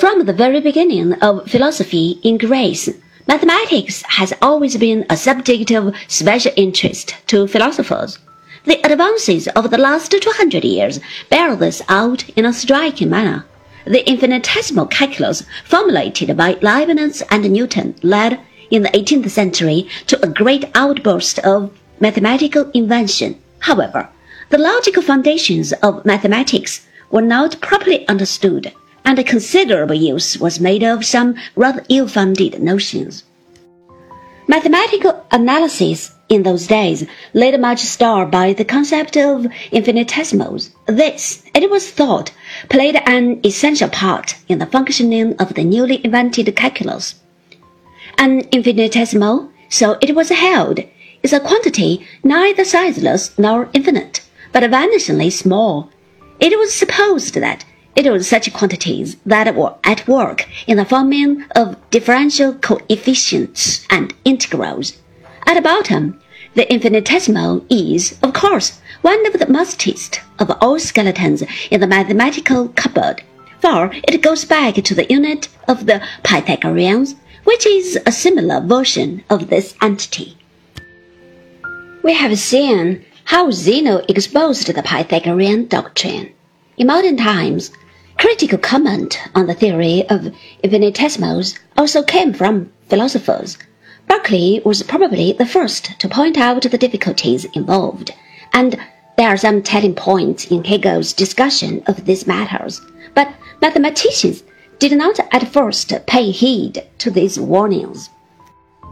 From the very beginning of philosophy in Greece, mathematics has always been a subject of special interest to philosophers. The advances of the last 200 years bear this out in a striking manner. The infinitesimal calculus formulated by Leibniz and Newton led, in the 18th century, to a great outburst of mathematical invention. However, the logical foundations of mathematics were not properly understood and considerable use was made of some rather ill-founded notions. Mathematical analysis in those days laid much store by the concept of infinitesimals. This, it was thought, played an essential part in the functioning of the newly invented calculus. An infinitesimal, so it was held, is a quantity neither sizeless nor infinite, but vanishingly small. It was supposed that it was such quantities that were at work in the forming of differential coefficients and integrals. At the bottom, the infinitesimal is, of course, one of the mustest of all skeletons in the mathematical cupboard, for it goes back to the unit of the Pythagoreans, which is a similar version of this entity. We have seen how Zeno exposed the Pythagorean doctrine. In modern times, Critical comment on the theory of infinitesimals also came from philosophers. Berkeley was probably the first to point out the difficulties involved, and there are some telling points in Hegel's discussion of these matters. But mathematicians did not at first pay heed to these warnings.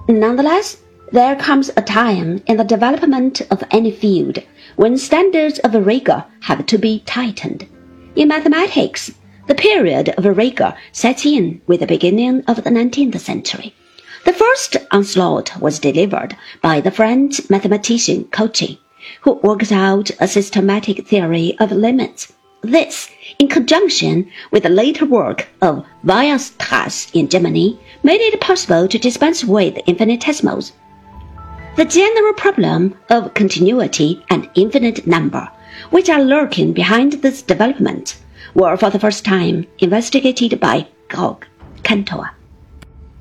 Nonetheless, there comes a time in the development of any field when standards of rigor have to be tightened. In mathematics, the period of rigor sets in with the beginning of the 19th century. The first onslaught was delivered by the French mathematician Cauchy, who worked out a systematic theory of limits. This, in conjunction with the later work of Weierstrass in Germany, made it possible to dispense with infinitesimals. The general problem of continuity and infinite number which are lurking behind this development, were for the first time investigated by Georg Cantor.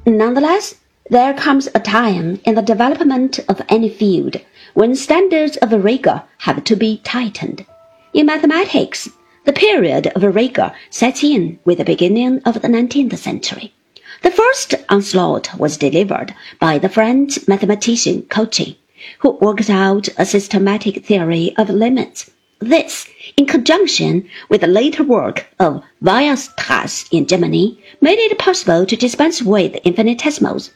Nonetheless, there comes a time in the development of any field when standards of rigor have to be tightened. In mathematics, the period of rigor sets in with the beginning of the 19th century. The first onslaught was delivered by the French mathematician Cauchy, who worked out a systematic theory of limits this, in conjunction with the later work of Weierstrass in Germany, made it possible to dispense with infinitesimals.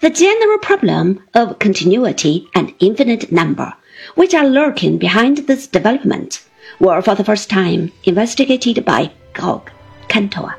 The general problem of continuity and infinite number, which are lurking behind this development, were for the first time investigated by Georg Cantor.